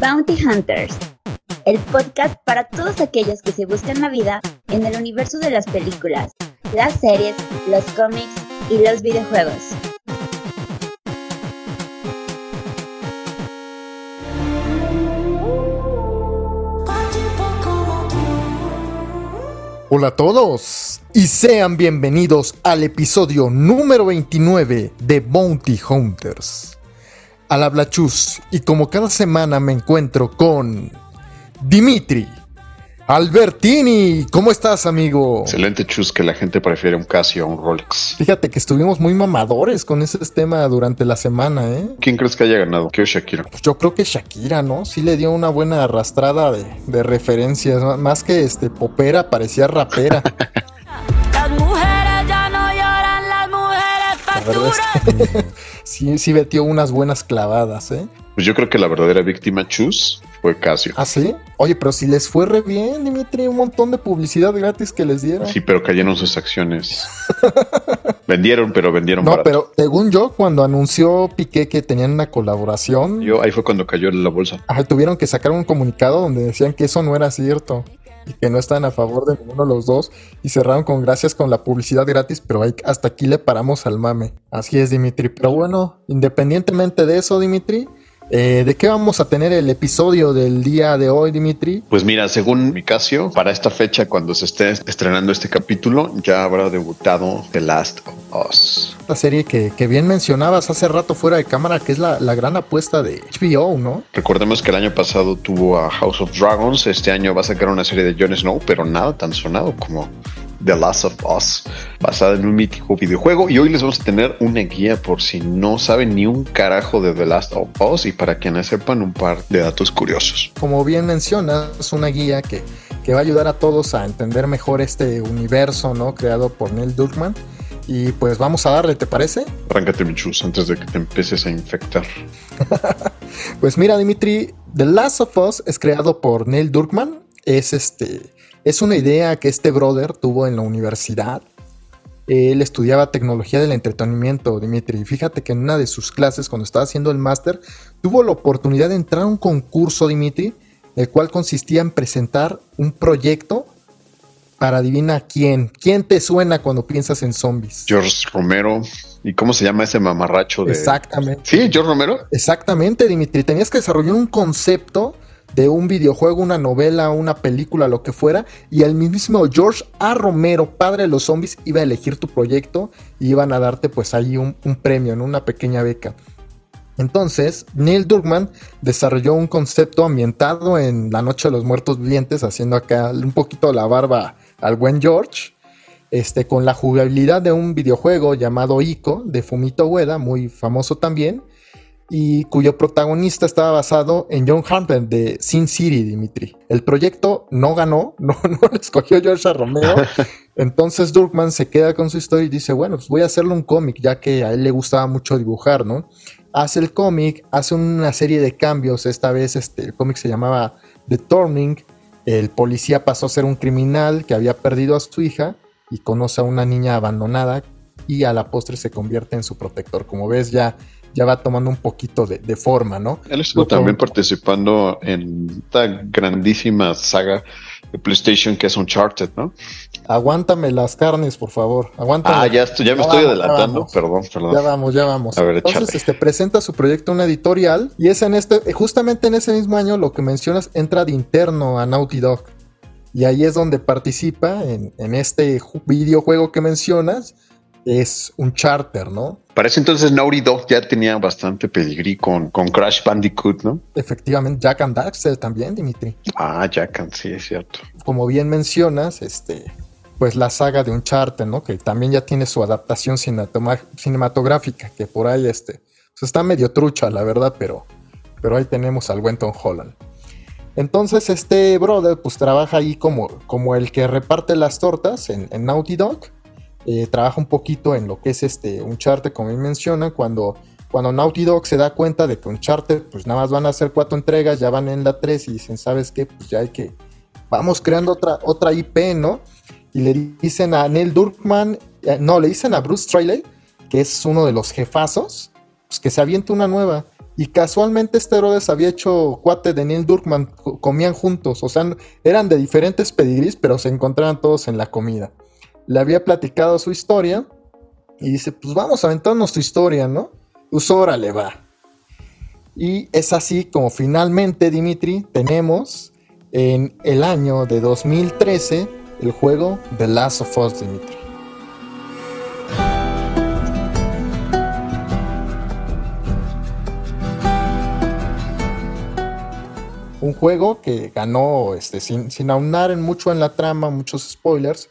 Bounty Hunters, el podcast para todos aquellos que se buscan la vida en el universo de las películas, las series, los cómics y los videojuegos. Hola a todos y sean bienvenidos al episodio número 29 de Bounty Hunters. Al habla Chus y como cada semana me encuentro con Dimitri, Albertini, ¿cómo estás, amigo? Excelente, Chus, que la gente prefiere un Casio a un Rolex. Fíjate que estuvimos muy mamadores con ese tema durante la semana, ¿eh? ¿Quién crees que haya ganado? ¿Qué Shakira? Pues yo creo que Shakira, ¿no? Sí le dio una buena arrastrada de, de referencias, más que este popera, parecía rapera. sí, sí metió unas buenas clavadas, ¿eh? Pues yo creo que la verdadera víctima, Chus, fue Casio. ¿Ah, sí? Oye, pero si les fue re bien, Dimitri, un montón de publicidad gratis que les dieron. Sí, pero cayeron sus acciones. vendieron, pero vendieron No, barato. pero según yo, cuando anunció Piqué que tenían una colaboración, Yo, ahí fue cuando cayó la bolsa. ajá, tuvieron que sacar un comunicado donde decían que eso no era cierto y que no estaban a favor de ninguno de los dos y cerraron con gracias con la publicidad gratis, pero ahí- hasta aquí le paramos al mame. Así es, Dimitri. Pero bueno, independientemente de eso, Dimitri, eh, ¿de qué vamos a tener el episodio del día de hoy, Dimitri? Pues mira, según mi Casio, para esta fecha, cuando se esté estrenando este capítulo, ya habrá debutado The Last of Us. La serie que, que bien mencionabas hace rato fuera de cámara, que es la, la gran apuesta de HBO, ¿no? Recordemos que el año pasado tuvo a House of Dragons, este año va a sacar una serie de Jon Snow, pero nada tan sonado como The Last of Us, basada en un mítico videojuego. Y hoy les vamos a tener una guía por si no saben ni un carajo de The Last of Us y para quienes sepan un par de datos curiosos. Como bien mencionas, es una guía que, que va a ayudar a todos a entender mejor este universo, ¿no? Creado por Neil Druckmann. Y pues vamos a darle, ¿te parece? Arráncate, Michus, antes de que te empieces a infectar. Pues mira, Dimitri, The Last of Us es creado por Neil Druckmann. Es este. Es una idea que este brother tuvo en la universidad. Él estudiaba tecnología del entretenimiento, Dimitri. Y Fíjate que en una de sus clases, cuando estaba haciendo el máster, tuvo la oportunidad de entrar a un concurso, Dimitri, el cual consistía en presentar un proyecto para adivina quién. ¿Quién te suena cuando piensas en zombies? George Romero. ¿Y cómo se llama ese mamarracho de...? Exactamente. Sí, George Romero. Exactamente, Dimitri. Tenías que desarrollar un concepto de un videojuego, una novela, una película, lo que fuera, y el mismo George A. Romero, padre de los zombies, iba a elegir tu proyecto y iban a darte pues ahí un, premio, ¿no? una pequeña beca. Entonces, Neil Druckmann desarrolló un concepto ambientado en La Noche de los Muertos Vivientes, haciendo acá un poquito la barba al buen George, este, con la jugabilidad de un videojuego llamado Ico, de Fumito Ueda, muy famoso también, y cuyo protagonista estaba basado en John Harper de Sin City, Dimitri. El proyecto no ganó, no, no lo escogió George. Romero. Entonces Druckmann se queda con su historia y dice, bueno, pues voy a hacerle un cómic, ya que a él le gustaba mucho dibujar, ¿no? Hace el cómic, hace una serie de cambios. Esta vez este, el cómic se llamaba The Turning. El policía pasó a ser un criminal que había perdido a su hija y conoce a una niña abandonada y a la postre se convierte en su protector. Como ves, ya, ya va tomando un poquito de, de forma, ¿no? Él estuvo también participando en esta grandísima saga de PlayStation que es Uncharted, ¿no? Aguántame las carnes, por favor. Aguántame. Ah, ya, estoy, ya me Ya estoy vamos, adelantando. Perdón, perdón. Ya vamos, ya vamos. A ver, Entonces, este presenta su proyecto a una editorial y es en este, justamente en ese mismo año lo que mencionas, entra de interno a Naughty Dog. Y ahí es donde participa en, en este ju- videojuego que mencionas. Es un charter, ¿no? Para ese entonces Naughty Dog ya tenía bastante pedigrí con, con Crash Bandicoot, ¿no? Efectivamente, Jack and Daxter también, Dimitri. Ah, Jack, sí, es cierto. Como bien mencionas, este, pues la saga de Uncharted, ¿no? Que también ya tiene su adaptación cinematográfica, que por ahí este, pues está medio trucha, la verdad, pero, pero ahí tenemos al buen Tom Holland. Entonces este brother pues trabaja ahí como, como el que reparte las tortas en, en Naughty Dog. Eh, trabaja un poquito en lo que es este Uncharted, como bien menciona, cuando, cuando Naughty Dog se da cuenta de que Uncharted pues nada más van a hacer cuatro entregas, ya van en la 3 y dicen, ¿sabes qué? Pues ya hay que, vamos creando otra, otra IP, ¿no? Y le dicen a Neil Druckmann, eh, no, le dicen a Bruce Straley, que es uno de los jefazos, pues que se aviente una nueva. Y casualmente este Herodes había hecho cuate de Neil Druckmann, co- comían juntos, o sea, eran de diferentes pedigrís, pero se encontraban todos en la comida. Le había platicado su historia y dice, pues vamos a aventarnos tu historia, ¿no? Pues órale, va. Y es así como finalmente, Dimitri, tenemos en el año de 2013 el juego The Last of Us, Dimitri. Un juego que ganó, este, sin, sin aunar en mucho en la trama, muchos spoilers.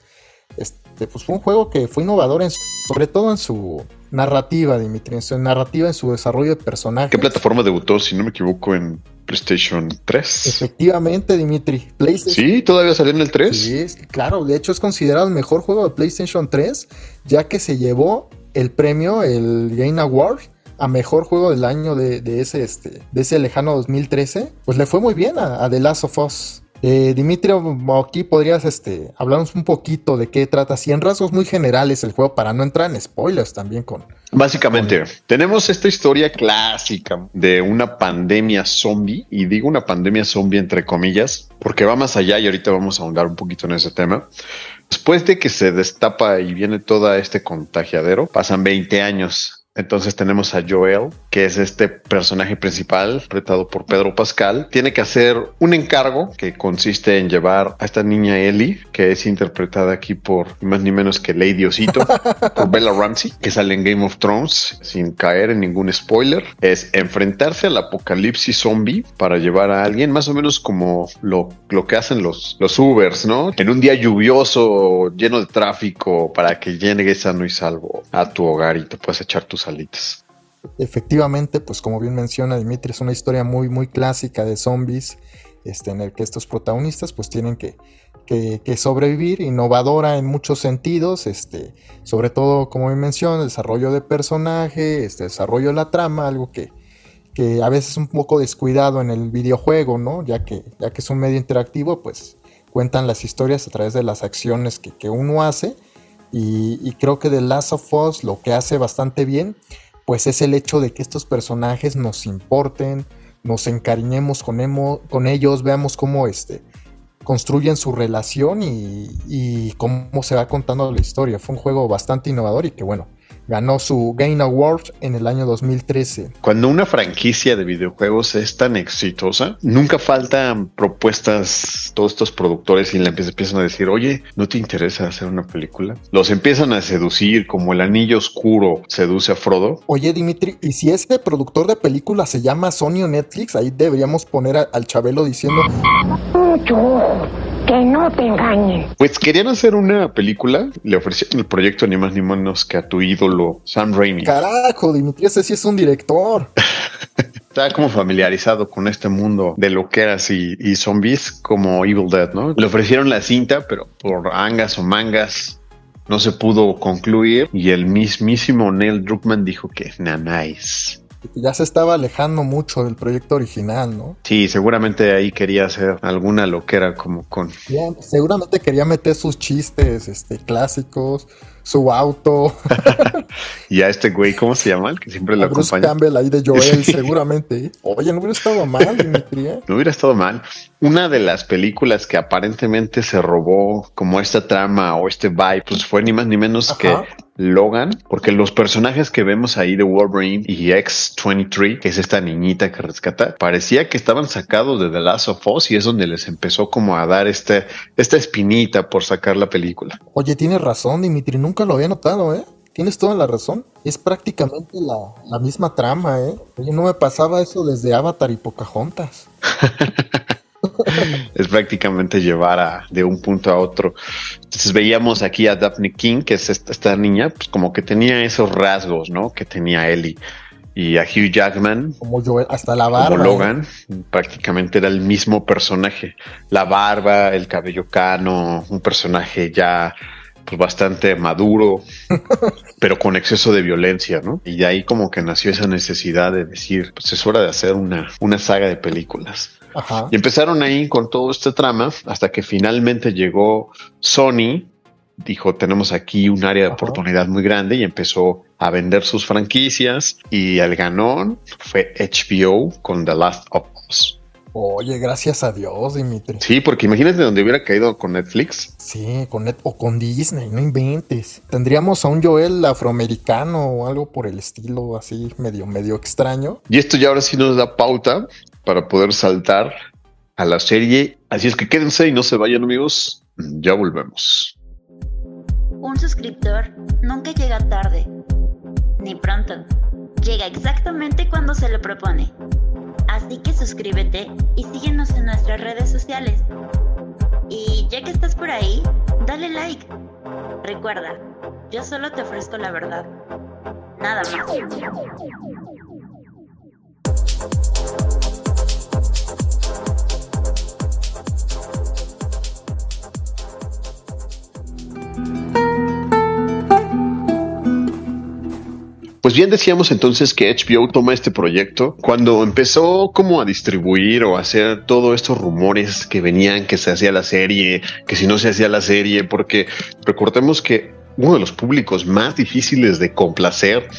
Este, pues fue un juego que fue innovador, en su- sobre todo en su narrativa, Dimitri, en su narrativa, en su desarrollo de personajes. ¿Qué plataforma debutó, si no me equivoco, en PlayStation 3? Efectivamente, Dimitri. PlayStation Sí, todavía salió en el 3. Sí, claro, de hecho es considerado el mejor juego de PlayStation 3, ya que se llevó el premio, el Game Award, a mejor juego del año de, de ese, este, de ese lejano 2013. Pues le fue muy bien a, a The Last of Us. Eh, Dimitri, aquí podrías este, hablarnos un poquito de qué trata, así en rasgos muy generales el juego, para no entrar en spoilers también con... Básicamente, tenemos esta historia clásica de una pandemia zombie, y digo una pandemia zombie entre comillas, porque va más allá y ahorita vamos a ahondar un poquito en ese tema. Después de que se destapa y viene todo este contagiadero, pasan 20 años. Entonces tenemos a Joel, que es este personaje principal, retado por Pedro Pascal. Tiene que hacer un encargo que consiste en llevar a esta niña Ellie, que es interpretada aquí por ni más ni menos que Lady Osito, por Bella Ramsey, que sale en Game of Thrones, sin caer en ningún spoiler. Es enfrentarse al apocalipsis zombie para llevar a alguien, más o menos como lo, lo que hacen los, los Ubers, ¿no? En un día lluvioso, lleno de tráfico, para que llegues sano y salvo a tu hogar y te puedas echar tus Efectivamente, pues como bien menciona Dimitri, es una historia muy, muy clásica de zombies, este, en el que estos protagonistas pues tienen que, que, sobrevivir, innovadora en muchos sentidos, este, sobre todo, como bien menciona, desarrollo de personaje, este, desarrollo de la trama, algo que, que a veces es un poco descuidado en el videojuego, ¿no? Ya que, ya que es un medio interactivo, pues cuentan las historias a través de las acciones que, que uno hace. Y, creo que The Last of Us lo que hace bastante bien, pues es el hecho de que estos personajes nos importen, nos encariñemos con, ellos, veamos cómo este, construyen su relación y cómo se va contando la historia. Fue un juego bastante innovador y que bueno, ganó su Game Award en el año 2013. Cuando una franquicia de videojuegos es tan exitosa, nunca faltan propuestas, todos estos productores y le empie- empiezan a decir, oye, ¿no te interesa hacer una película? Los empiezan a seducir como el anillo oscuro seduce a Frodo. Oye Dimitri, y si este productor de películas se llama Sony o Netflix, ahí deberíamos poner a- al Chabelo diciendo, que no te engañen. Pues querían hacer una película, le ofrecieron el proyecto ni más ni menos que a tu ídolo Sam Raimi. carajo, Dimitri, ese sí es un director. Está como familiarizado con este mundo de loqueras y, y zombies como Evil Dead, ¿no? Le ofrecieron la cinta, pero por angas o mangas no se pudo concluir y el mismísimo Neil Druckmann dijo que nanáis. Ya se estaba alejando mucho del proyecto original, ¿no? Sí, seguramente ahí quería hacer alguna loquera como con Ya, seguramente quería meter sus chistes este, clásicos, su auto, y a este güey, ¿cómo se llama? El que siempre a lo Bruce acompaña. Campbell ahí de Joel, Sí. seguramente. Oye, no hubiera estado mal, Dimitri. ¿eh? No hubiera estado mal. Una de las películas que aparentemente se robó como esta trama o este vibe, pues fue ni más ni menos Ajá. que Logan, porque los personajes que vemos ahí de Wolverine y X-23, que es esta niñita que rescata, parecía que estaban sacados de The Last of Us y es donde les empezó como a dar este, esta espinita por sacar la película. Oye, tienes razón, Dimitri, nunca lo había notado, ¿eh? Tienes toda la razón. Es prácticamente la, la misma trama, ¿eh? Oye, no me pasaba eso desde Avatar y Pocahontas. es prácticamente llevar a, de un punto a otro. Entonces veíamos aquí a Daphne King, que es esta, esta niña, pues como que tenía esos rasgos, ¿no? Que tenía Ellie. Y a Hugh Jackman, Como Joel, hasta la barba. como ¿eh? Logan, prácticamente era el mismo personaje. La barba, el cabello cano, un personaje ya pues bastante maduro, pero con exceso de violencia, ¿no? Y de ahí como que nació esa necesidad de decir, pues es hora de hacer una, una saga de películas. Ajá. Y empezaron ahí con todo este trama hasta que finalmente llegó Sony dijo, tenemos aquí un área de Ajá. oportunidad muy grande y empezó a vender sus franquicias y el ganón fue HBO con The Last of Us. Oye, gracias a Dios, Dimitri. Sí, porque imagínate donde hubiera caído con Netflix. Sí, con Net o con Disney, no inventes. Tendríamos a un Joel afroamericano o algo por el estilo así, medio, medio extraño. Y esto ya ahora sí nos da pauta para poder saltar a la serie. Así es que quédense y no se vayan amigos. Ya volvemos. Un suscriptor nunca llega tarde, ni pronto. Llega exactamente cuando se lo propone. Así que suscríbete y síguenos en nuestras redes sociales. Y ya que estás por ahí, dale like. Recuerda, yo solo te ofrezco la verdad. Nada más. Pues bien decíamos entonces que HBO toma este proyecto cuando empezó como a distribuir o a hacer todos estos rumores que venían que se hacía la serie, que si no se hacía la serie, porque recordemos que uno de los públicos más difíciles de complacer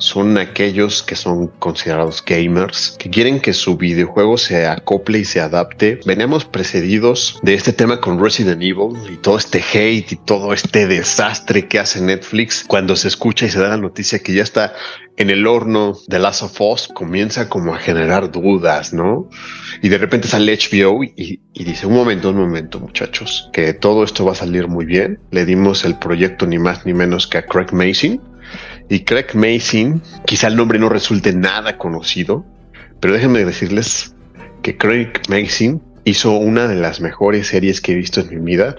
son aquellos que son considerados gamers, que quieren que su videojuego se acople y se adapte. Veníamos precedidos de este tema con Resident Evil y todo este hate y todo este desastre que hace Netflix cuando se escucha y se da la noticia que ya está en el horno de Last of Us, comienza como a generar dudas, ¿no? Y de repente sale HBO y, y dice, un momento, un momento, muchachos, que todo esto va a salir muy bien. Le dimos el proyecto ni más ni menos que a Craig Mason. Y Craig Mason, quizá el nombre no resulte nada conocido, pero déjenme decirles que Craig Mason hizo una de las mejores series que he visto en mi vida,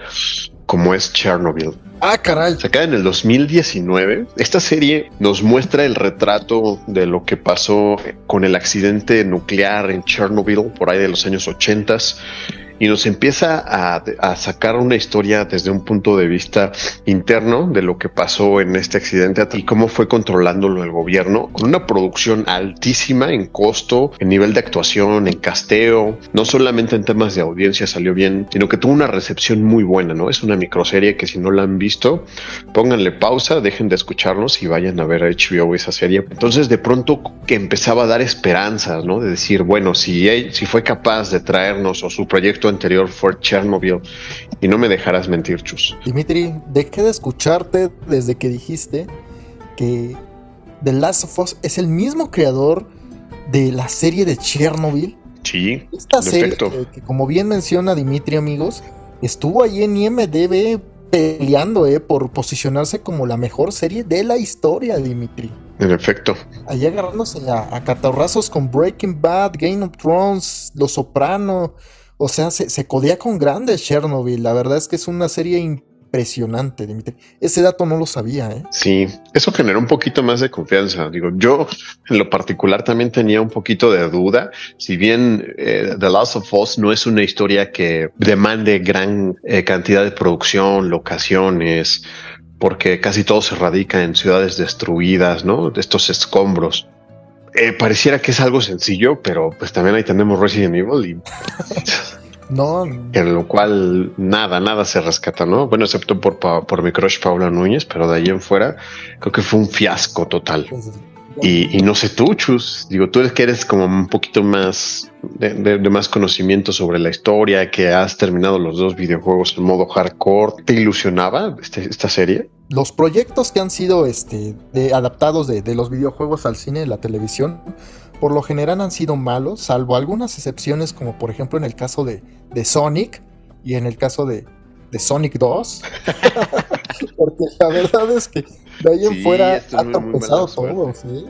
como es Chernobyl. Ah, caray. Sacada en el 2019, esta serie nos muestra el retrato de lo que pasó con el accidente nuclear en Chernobyl por ahí de los años 80 y nos empieza a, sacar una historia desde un punto de vista interno de lo que pasó en este accidente y cómo fue controlándolo el gobierno con una producción altísima en costo, en nivel de actuación, en casteo, no solamente en temas de audiencia salió bien, sino que tuvo una recepción muy buena, ¿no? Es una microserie que si no la han visto, pónganle pausa, dejen de escucharnos y vayan a ver HBO esa serie. Entonces de pronto que empezaba a dar esperanzas, ¿no? De decir, bueno, si, si fue capaz de traernos o su proyecto anterior fue Chernobyl y no me dejarás mentir, Chus. Dimitri, dejé de escucharte desde que dijiste que The Last of Us es el mismo creador de la serie de Chernobyl. Sí, esta serie que, que, como bien menciona Dimitri, amigos, estuvo ahí en IMDB peleando eh, por posicionarse como la mejor serie de la historia, Dimitri. En efecto. Allí agarrándose a, a catarrazos con Breaking Bad, Game of Thrones, Los Soprano. O sea, se, se, codea con grandes Chernobyl. La verdad es que es una serie impresionante, Dimitri. Ese dato no lo sabía, ¿eh? Sí, eso generó un poquito más de confianza. Digo, yo en lo particular también tenía un poquito de duda. Si bien eh, The Last of Us no es una historia que demande gran eh, cantidad de producción, locaciones, porque casi todo se radica en ciudades destruidas, ¿no? De estos escombros. Eh, pareciera que es algo sencillo, pero pues también ahí tenemos Resident Evil y no, en lo cual nada, nada se rescata, ¿no? Bueno, excepto por, por mi crush Paula Núñez, pero de ahí en fuera creo que fue un fiasco total. Y, y, no sé tú, Chus, digo, tú es que eres como un poquito más de, de, de, más conocimiento sobre la historia, que has terminado los dos videojuegos en modo hardcore, ¿te ilusionaba este, esta serie? Los proyectos que han sido este, de, adaptados de, de los videojuegos al cine y la televisión, por lo general han sido malos, salvo algunas excepciones, como por ejemplo en el caso de, de Sonic y en el caso de, Sonic 2. Porque la verdad es que de ahí en sí, fuera ha tropezado todo, ¿sí?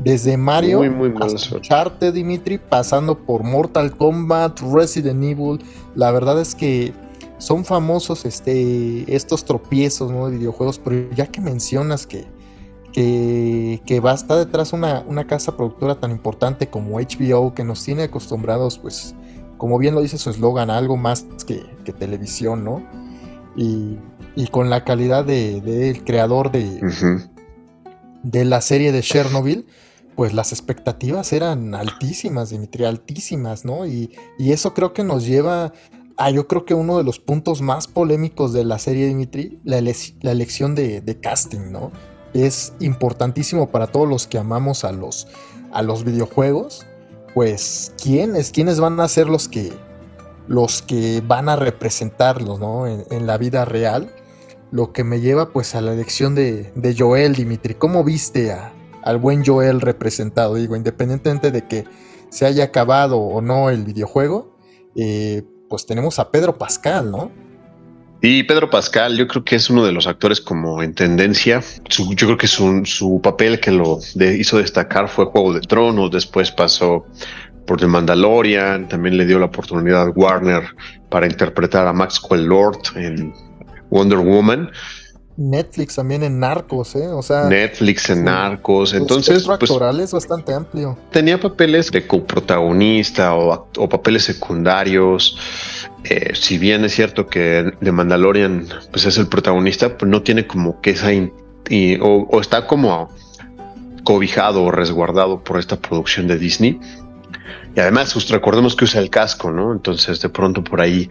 Desde Mario muy, muy hasta Uncharted, Dimitri, pasando por Mortal Kombat, Resident Evil. La verdad es que son famosos este, estos tropiezos ¿no? de videojuegos, pero ya que mencionas que, que, que va a estar detrás una, una casa productora tan importante como HBO, que nos tiene acostumbrados, pues, como bien lo dice su eslogan, algo más que, que, televisión, ¿no? Y, y con la calidad del de, de creador de, uh -huh. de la serie de Chernobyl, pues las expectativas eran altísimas, Dimitri, altísimas, ¿no? Y, y eso creo que nos lleva Ah, yo creo que uno de los puntos más polémicos de la serie Dimitri, la, la elección de, casting, ¿no? Es importantísimo para todos los que amamos a los, a los videojuegos. Pues, ¿quiénes? ¿Quiénes van a ser los que, los que van a representarlos, ¿no? En, la vida real. Lo que me lleva pues a la elección de, de Joel, Dimitri. ¿Cómo viste a, al buen Joel representado? Digo, independientemente de que se haya acabado o no el videojuego, eh, pues tenemos a Pedro Pascal, ¿no? Y Pedro Pascal, yo creo que es uno de los actores como en tendencia. Su, yo creo que su, su papel que lo hizo destacar fue Juego de Tronos, después pasó por The Mandalorian, también le dio la oportunidad a Warner para interpretar a Maxwell Lord en Wonder Woman. Netflix también en Narcos, ¿eh? O sea. Netflix en Narcos. Entonces. Pues, actoral es bastante amplio. Tenía papeles de coprotagonista o, o papeles secundarios. Eh, si bien es cierto que The Mandalorian pues es el protagonista, pues no tiene como que esa. In, y, o, o está como cobijado o resguardado por esta producción de Disney. Y además, pues, recordemos que usa el casco, ¿no? Entonces, de pronto por ahí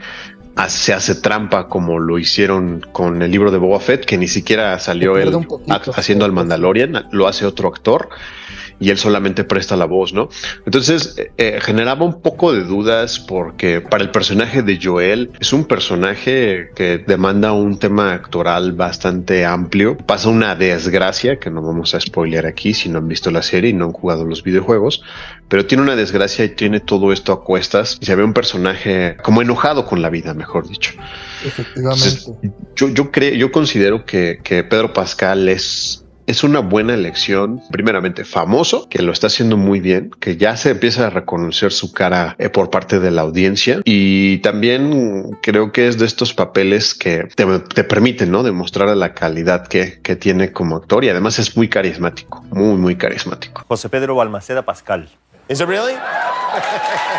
se hace trampa como lo hicieron con el libro de Boba Fett, que ni siquiera salió él haciendo al Mandalorian, lo hace otro actor y él solamente presta la voz, ¿no? Entonces eh, generaba un poco de dudas porque para el personaje de Joel es un personaje que demanda un tema actoral bastante amplio. Pasa una desgracia que no vamos a spoilear aquí si no han visto la serie y no han jugado los videojuegos, pero tiene una desgracia y tiene todo esto a cuestas y se ve un personaje como enojado con la vida, mejor dicho. Efectivamente. Entonces, yo, yo creo, yo considero que, que Pedro Pascal es es una buena elección, primeramente famoso, que lo está haciendo muy bien, que ya se empieza a reconocer su cara eh, por parte de la audiencia y también creo que es de estos papeles que te, te permiten ¿no? demostrar la calidad que, que, tiene como actor y además es muy carismático, muy, muy carismático. José Pedro Balmaceda Pascal. ¿Is it really?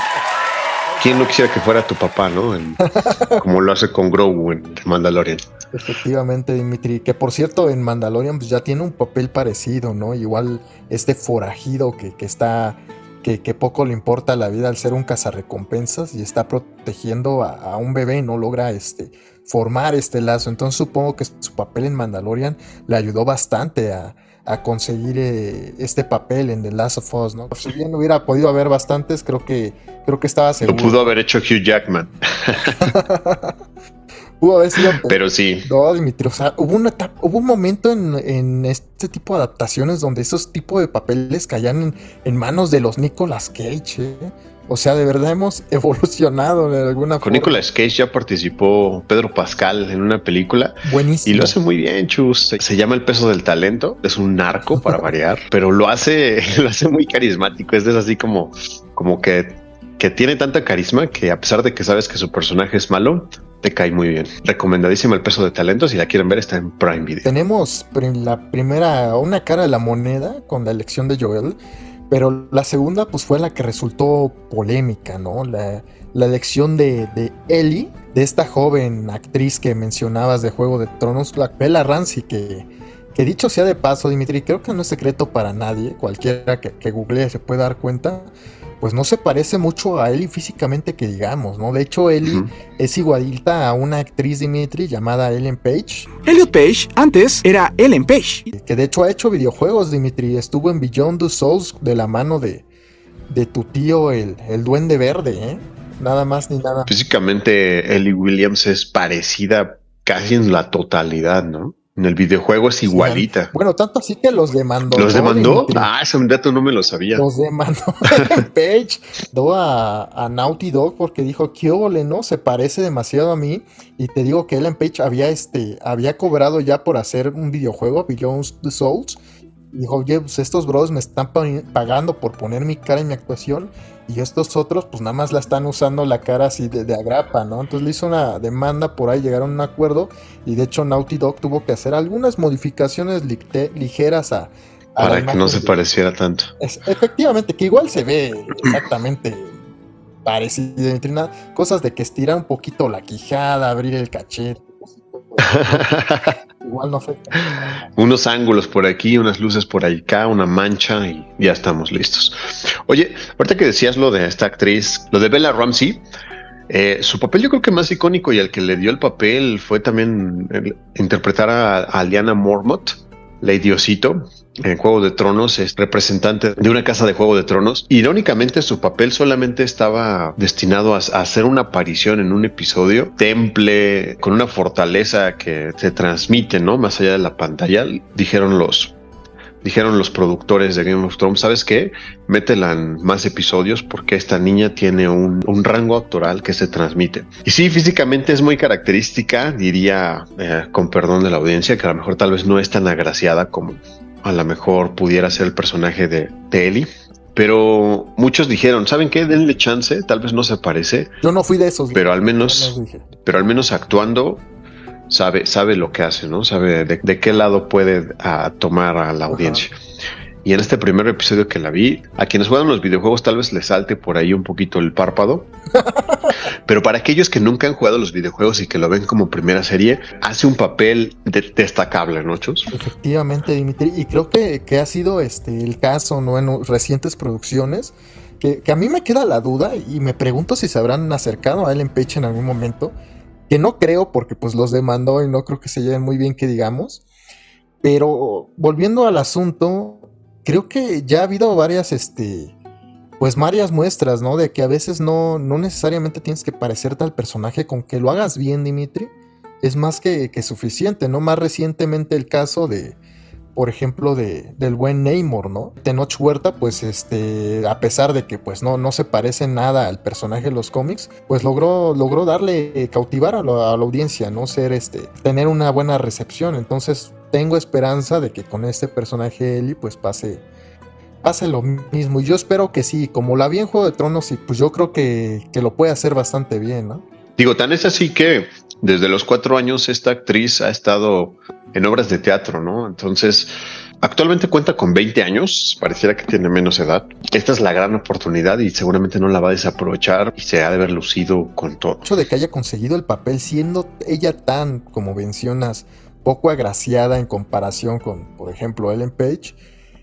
¿Quién no quisiera que fuera tu papá, no? En, como lo hace con Grogu en Mandalorian. Efectivamente, Dimitri, que por cierto en Mandalorian pues ya tiene un papel parecido, ¿no? Igual este forajido que, que está, que, que, poco le importa la vida al ser un cazarrecompensas y está protegiendo a, a, un bebé, no logra este, formar este lazo. Entonces supongo que su papel en Mandalorian le ayudó bastante a, a conseguir eh, este papel en The Last of Us, ¿no? Si bien hubiera podido haber bastantes, creo que creo que estaba seguro. Lo pudo haber hecho Hugh Jackman. pudo haber sido. Pero sí. No, Dimitri, o sea, hubo, una etapa, hubo un momento en, en, este tipo de adaptaciones donde esos tipos de papeles caían en, en manos de los Nicolas Cage, ¿eh? O sea, de verdad hemos evolucionado de alguna Con forma. Con Nicolas Cage ya participó Pedro Pascal en una película. Buenísimo. Y lo hace muy bien, Chus. Se, llama El peso del talento. Es un narco para variar, pero lo hace, lo hace muy carismático. Es así como, como que, que tiene tanta carisma que a pesar de que sabes que su personaje es malo, te cae muy bien. Recomendadísima El peso de talento. Si la quieren ver, está en Prime Video. Tenemos la primera, una cara de la moneda con la elección de Joel. Pero la segunda, pues fue la que resultó polémica, ¿no? La, la elección de, de, Ellie, de esta joven actriz que mencionabas de Juego de Tronos, la Bella Ramsey, que, que dicho sea de paso, Dimitri, creo que no es secreto para nadie, cualquiera que, que googlee se puede dar cuenta, pues no se parece mucho a Ellie físicamente que digamos, ¿no? De hecho, Ellie uh -huh. es igualita a una actriz Dimitri llamada Ellen Page. Elliot Page antes era Ellen Page. Que de hecho ha hecho videojuegos, Dimitri. Estuvo en Beyond the Souls de la mano de, de tu tío, el, el Duende Verde, ¿eh? Nada más ni nada. Físicamente, Ellie Williams es parecida casi en la totalidad, ¿no? En el videojuego es igualita. Bueno, tanto así que los demandó. ¿Los demandó? Ah, ese dato no me lo sabía. Los demandó Page a, a, Naughty Dog porque dijo que ole, ¿no? Se parece demasiado a mí. Y te digo que Ellen Page había, este, había cobrado ya por hacer un videojuego, Beyond the Souls. Dijo, oye, pues estos bros me están pagando por poner mi cara en mi actuación. Y estos otros, pues nada más la están usando la cara así de, de, agrapa, ¿no? Entonces le hizo una demanda, por ahí llegaron a un acuerdo. Y de hecho, Naughty Dog tuvo que hacer algunas modificaciones li ligeras a. a Para que no se pareciera tanto. Es, efectivamente, que igual se ve exactamente parecido. Cosas de que estirar un poquito la quijada, abrir el cachete. Igual no afecta. Unos ángulos por aquí, unas luces por acá, una mancha y ya estamos listos. Oye, ahorita que decías lo de esta actriz, lo de Bella Ramsey, Eh, su papel yo creo que más icónico y al que le dio el papel fue también interpretar a, a Liana Mormont, Lady Osito, en Juego de Tronos, es representante de una casa de Juego de Tronos. Irónicamente, su papel solamente estaba destinado a, hacer una aparición en un episodio, temple, con una fortaleza que se transmite, ¿no? Más allá de la pantalla, dijeron los, dijeron los productores de Game of Thrones, ¿sabes qué? Métela en más episodios porque esta niña tiene un, un rango actoral que se transmite. Y sí, físicamente es muy característica, diría, eh, con perdón de la audiencia, que a lo mejor tal vez no es tan agraciada como a lo mejor pudiera ser el personaje de, de Ellie. Pero muchos dijeron, ¿saben qué? Denle chance, tal vez no se parece, Yo no fui de esos. pero al menos no pero al menos actuando sabe, sabe lo que hace, ¿no? Sabe de, de qué lado puede ah, tomar a la audiencia. Y en este primer episodio que la vi, a quienes juegan los videojuegos tal vez les salte por ahí un poquito el párpado. Pero para aquellos que nunca han jugado los videojuegos y que lo ven como primera serie, hace un papel de- destacable, ¿no, Chus? Efectivamente, Dimitri. Y creo que, que ha sido este el caso, ¿no? En recientes producciones. Que, que a mí me queda la duda y me pregunto si se habrán acercado a Ellen Page en algún momento. Que no creo, porque pues los demandó y no creo que se lleven muy bien que digamos. Pero volviendo al asunto, creo que ya ha habido varias, este, pues varias muestras, ¿no? De que a veces no, no necesariamente tienes que parecerte al personaje, con que lo hagas bien, Dimitri, es más que, suficiente, ¿no? Más recientemente el caso de, por ejemplo, de, del buen Namor, ¿no? Tenoch Huerta, pues, este, a pesar de que, pues, no, no se parece nada al personaje de los cómics, pues logró, logró darle, eh, cautivar a la audiencia, ¿no? Ser, este, tener una buena recepción, entonces tengo esperanza de que con este personaje Ellie, pues, pase, pase lo mismo, y yo espero que sí, como la vi en Juego de Tronos, y pues yo creo que, que lo puede hacer bastante bien, ¿no? Digo, tan es así que desde los cuatro años esta actriz ha estado en obras de teatro, ¿no? Entonces, actualmente cuenta con 20 años, pareciera que tiene menos edad. Esta es la gran oportunidad y seguramente no la va a desaprovechar y se ha de haber lucido con todo. El hecho de que haya conseguido el papel siendo ella tan, como mencionas, poco agraciada en comparación con, por ejemplo, Ellen Page,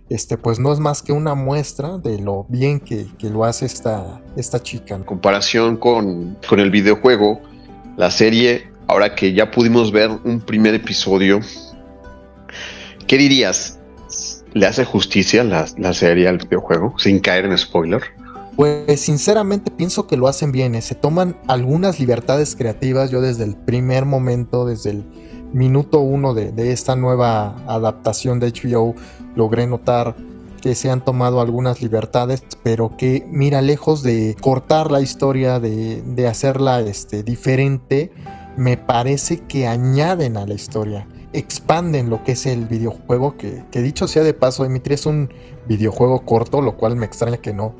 este, pues no es más que una muestra de lo bien que, que lo hace esta, esta chica. En comparación con, con el videojuego, la serie, ahora que ya pudimos ver un primer episodio, ¿qué dirías? ¿Le hace justicia la, la serie al videojuego sin caer en spoiler? Pues sinceramente pienso que lo hacen bien, eh, se toman algunas libertades creativas, yo desde el primer momento, desde el minuto uno de, de esta nueva adaptación de HBO, logré notar que se han tomado algunas libertades, pero que, mira, lejos de cortar la historia, de, de hacerla este, diferente, me parece que añaden a la historia, expanden lo que es el videojuego, que, que dicho sea de paso, Dimitri, es un videojuego corto, lo cual me extraña que no,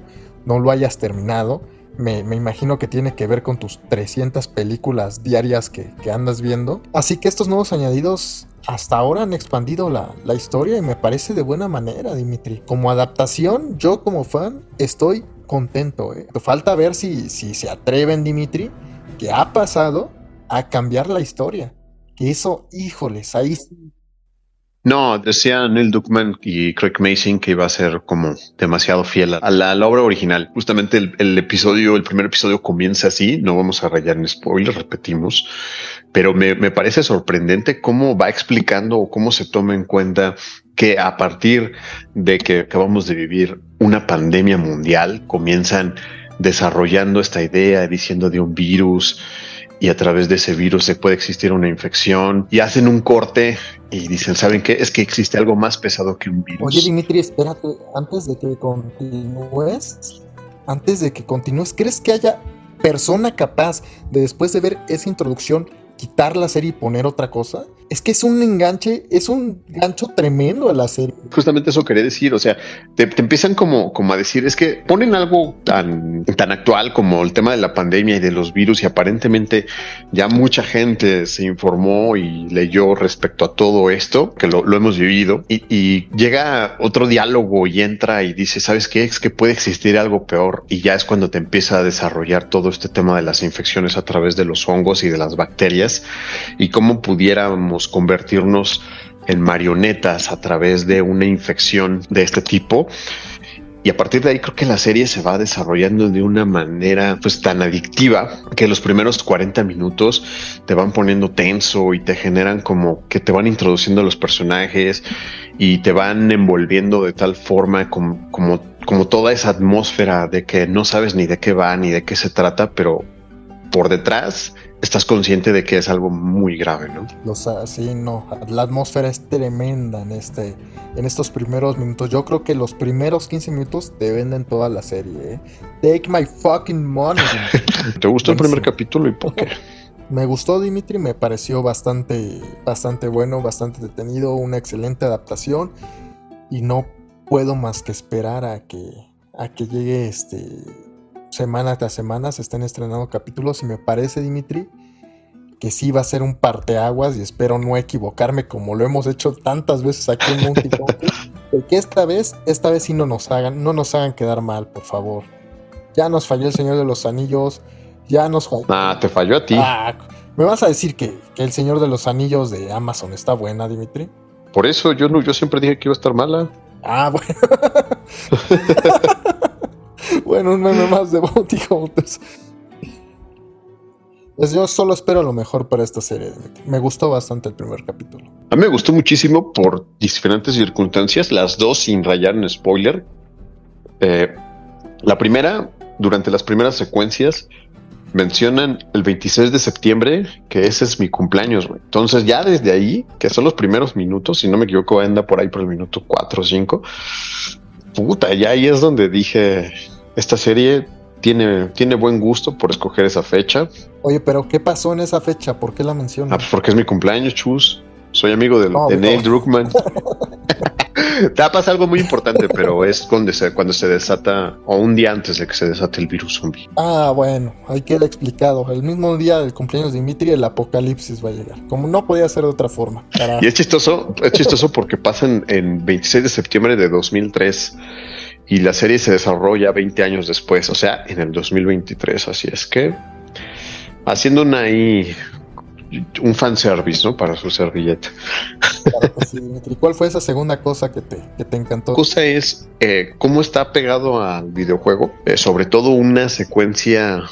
no lo hayas terminado. Me, me imagino que tiene que ver con tus 300 películas diarias que, que andas viendo. Así que estos nuevos añadidos hasta ahora han expandido la, la historia y me parece de buena manera, Dimitri. Como adaptación, yo como fan estoy contento. ¿eh? Falta ver si, si se atreven, Dimitri, que ha pasado a cambiar la historia. Que eso, híjoles, ahí No, decía Neil Druckmann y Craig Mason que iba a ser como demasiado fiel a la, obra original. Justamente el, el episodio, el primer episodio comienza así, no vamos a rayar en spoilers, repetimos, pero me, me parece sorprendente cómo va explicando o cómo se toma en cuenta que a partir de que acabamos de vivir una pandemia mundial, comienzan desarrollando esta idea, diciendo de un virus, y a través de ese virus se puede existir una infección y hacen un corte y dicen, ¿saben qué? Es que existe algo más pesado que un virus. Oye, Dimitri, espérate, antes de que continúes, antes de que continúes, ¿crees que haya persona capaz de después de ver esa introducción quitar la serie y poner otra cosa? Es que es un enganche, es un gancho tremendo a la serie. Justamente eso quería decir, o sea, te, te empiezan como, como a decir, es que ponen algo tan, tan actual como el tema de la pandemia y de los virus y aparentemente ya mucha gente se informó y leyó respecto a todo esto, que lo, lo hemos vivido, y, y llega otro diálogo y entra y dice, ¿sabes qué? Es que puede existir algo peor y ya es cuando te empieza a desarrollar todo este tema de las infecciones a través de los hongos y de las bacterias y cómo pudiéramos convertirnos en marionetas a través de una infección de este tipo. Y a partir de ahí creo que la serie se va desarrollando de una manera pues tan adictiva que los primeros 40 minutos te van poniendo tenso y te generan como que te van introduciendo los personajes y te van envolviendo de tal forma como, como toda esa atmósfera de que no sabes ni de qué va ni de qué se trata, pero por detrás estás consciente de que es algo muy grave, ¿no? O sea, sí, no. La atmósfera es tremenda en este, en estos primeros minutos. Yo creo que los primeros 15 minutos te venden toda la serie. ¿eh? Take my fucking money. ¿Te gustó el primer capítulo y por qué? Me gustó Dimitri, me pareció bastante, bastante bueno, bastante detenido, una excelente adaptación y no puedo más que esperar a que, a que llegue este semana tras semana se estén estrenando capítulos y me parece Dimitri que sí va a ser un parteaguas y espero no equivocarme como lo hemos hecho tantas veces aquí en Monty que esta vez, esta vez sí no nos hagan, no nos hagan quedar mal, por favor. Ya nos falló el Señor de los Anillos, ya nos falló. Ah, te falló a ti. Ah, ¿Me vas a decir que, que, el Señor de los Anillos de Amazon está buena, Dimitri? Por eso yo no, yo siempre dije que iba a estar mala. Ah, bueno. bueno, un meme más de Bounty Hunters. Pues yo solo espero lo mejor para esta serie. Me gustó bastante el primer capítulo. A mí me gustó muchísimo por diferentes circunstancias, las dos sin rayar en spoiler. Eh, la primera, durante las primeras secuencias, mencionan el 26 de septiembre, que ese es mi cumpleaños, güey. Entonces ya desde ahí, que son los primeros minutos, si no me equivoco, anda por ahí por el minuto 4 o 5. Puta, ya ahí es donde dije, esta serie tiene, tiene buen gusto por escoger esa fecha. Oye, pero ¿qué pasó en esa fecha? ¿Por qué la mencionas? Ah, pues porque es mi cumpleaños, chus. Soy amigo No, de. Neil Druckmann. Te va a pasar algo muy importante, pero es cuando se, cuando se desata, o un día antes de que se desate el virus zombie. Ah, bueno, ahí queda explicado. El mismo día del cumpleaños de Dimitri, el apocalipsis va a llegar. Como no podía ser de otra forma. Carajo. Y es chistoso, es chistoso porque pasan en 26 de septiembre de 2003 y la serie se desarrolla 20 años después, o sea, en el 2023. Así es que haciendo una ahí un fanservice, ¿no? Para su servilleta. Claro que sí, Dimitri. ¿Cuál fue esa segunda cosa que te, que te encantó? La cosa es eh, cómo está pegado al videojuego, Eh, sobre todo una secuencia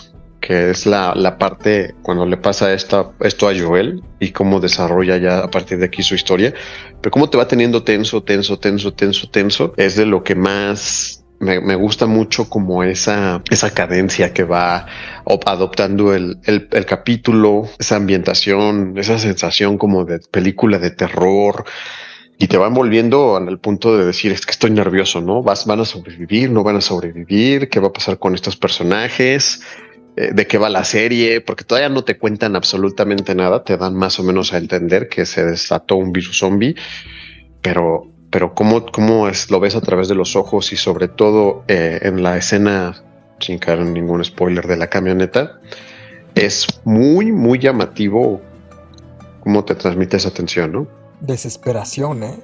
que es la, la parte cuando le pasa esta, esto a Joel y cómo desarrolla ya a partir de aquí su historia, pero cómo te va teniendo tenso, tenso, tenso, tenso, tenso, es de lo que más me, me gusta mucho como esa, esa cadencia que va op- adoptando el, el, capítulo, esa ambientación, esa sensación como de película de terror, y te van volviendo al punto de decir es que estoy nervioso, ¿no? Vas, van a sobrevivir, no van a sobrevivir, qué va a pasar con estos personajes, Eh, de qué va la serie, porque todavía no te cuentan absolutamente nada, te dan más o menos a entender que se desató un virus zombie, pero, pero cómo, cómo es, lo ves a través de los ojos y sobre todo eh, en la escena, sin caer en ningún spoiler de la camioneta, es muy, muy llamativo cómo te transmite esa tensión, ¿no? Desesperación, ¿eh?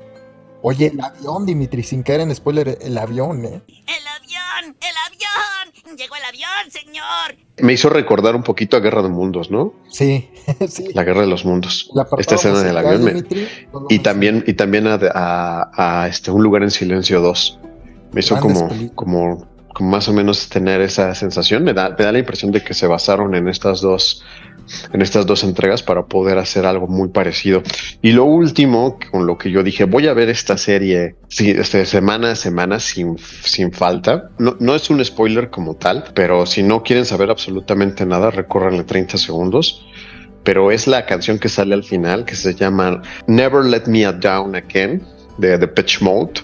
Oye, el avión, Dimitri, sin caer en spoiler, el avión, ¿eh? ¡El avión! ¡El avión! ¡Llegó el avión, señor! Me hizo recordar un poquito a Guerra de Mundos, ¿no? Sí, sí. La Guerra de los Mundos. Apartado Esta escena del avión. me- Dimitri, y también, y también a, a- a, este, Un lugar en silencio 2. Me hizo como, como, como más o menos tener esa sensación. Me da, me da la impresión de que se basaron en estas dos, en estas dos entregas para poder hacer algo muy parecido. Y lo último, con lo que yo dije, voy a ver esta serie sí, este, semana a semana sin, sin falta. No, no es un spoiler como tal, pero si no quieren saber absolutamente nada, recórranle 30 segundos. Pero es la canción que sale al final, que se llama Never Let Me Down Again, de The Pitch Mode.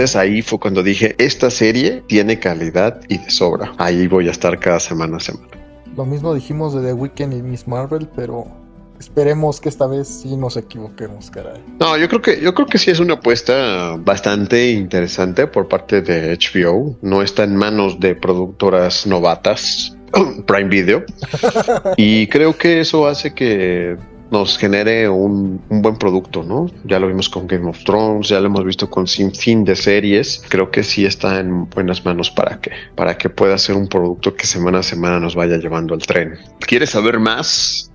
Entonces ahí fue cuando dije, esta serie tiene calidad y de sobra. Ahí voy a estar cada semana a semana. Lo mismo dijimos de The Weeknd y Miss Marvel, pero esperemos que esta vez sí nos equivoquemos, caray. No, yo creo que yo creo que sí es una apuesta bastante interesante por parte de HBO. No está en manos de productoras novatas, Prime Video, y creo que eso hace que nos genere un, un buen producto, ¿no? Ya lo vimos con Game of Thrones, ya lo hemos visto con sin fin de series. Creo que sí está en buenas manos para que, para que pueda ser un producto que semana a semana nos vaya llevando al tren. ¿Quieres saber más?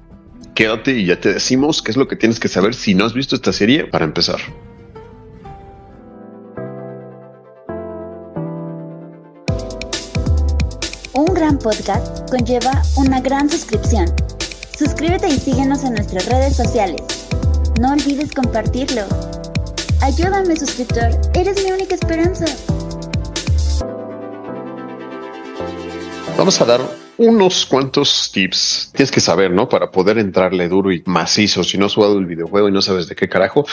Quédate y ya te decimos qué es lo que tienes que saber si no has visto esta serie para empezar. Un gran podcast conlleva una gran suscripción. Suscríbete y síguenos en nuestras redes sociales. No olvides compartirlo. Ayúdame, suscriptor. Eres mi única esperanza. Vamos a dar unos cuantos tips. Tienes que saber, ¿no? Para poder entrarle duro y macizo. Si no has jugado el videojuego y no sabes de qué carajo.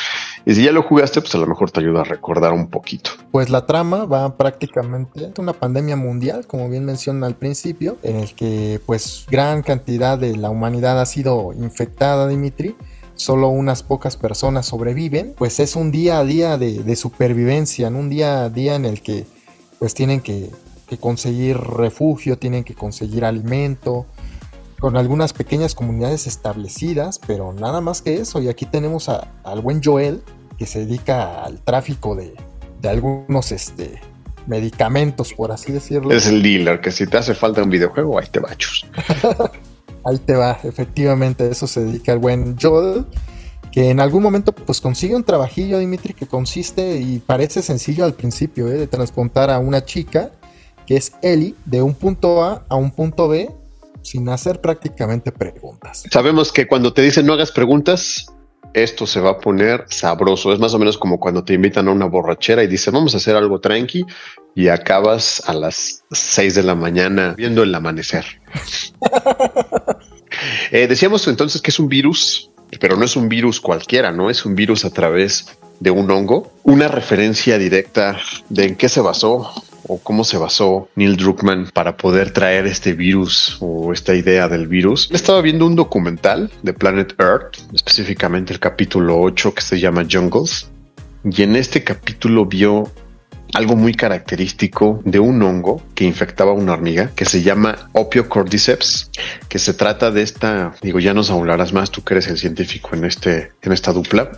Y si ya lo jugaste, pues a lo mejor te ayuda a recordar un poquito. Pues la trama va prácticamente de una pandemia mundial, como bien menciona al principio, en el que pues gran cantidad de la humanidad ha sido infectada, Dimitri. Solo unas pocas personas sobreviven, pues es un día a día de, de supervivencia, ¿no? un día a día en el que pues tienen que, que conseguir refugio, tienen que conseguir alimento, con algunas pequeñas comunidades establecidas, pero nada más que eso. Y aquí tenemos a- al buen Joel, que se dedica al tráfico de, de algunos este, medicamentos, por así decirlo. Es el dealer que si te hace falta un videojuego, ahí te va, chus. Ahí te va, efectivamente, eso se dedica el buen Joel, que en algún momento pues consigue un trabajillo, Dimitri, que consiste y parece sencillo al principio, ¿eh? de transportar a una chica, que es Ellie, de un punto A a un punto B, sin hacer prácticamente preguntas. Sabemos que cuando te dicen no hagas preguntas, esto se va a poner sabroso. Es más o menos como cuando te invitan a una borrachera y dicen vamos a hacer algo tranqui y acabas a las 6 de la mañana viendo el amanecer. Eh, decíamos entonces que es un virus, pero no es un virus cualquiera, no es un virus a través de un hongo. Una referencia directa de en qué se basó o cómo se basó Neil Druckmann para poder traer este virus o esta idea del virus. Estaba viendo un documental de Planet Earth, específicamente el capítulo 8 que se llama Jungles, y en este capítulo vio algo muy característico de un hongo que infectaba a una hormiga que se llama Opiocordyceps, que se trata de esta, digo, ya nos hablarás más, tú que eres el científico en este, en esta dupla,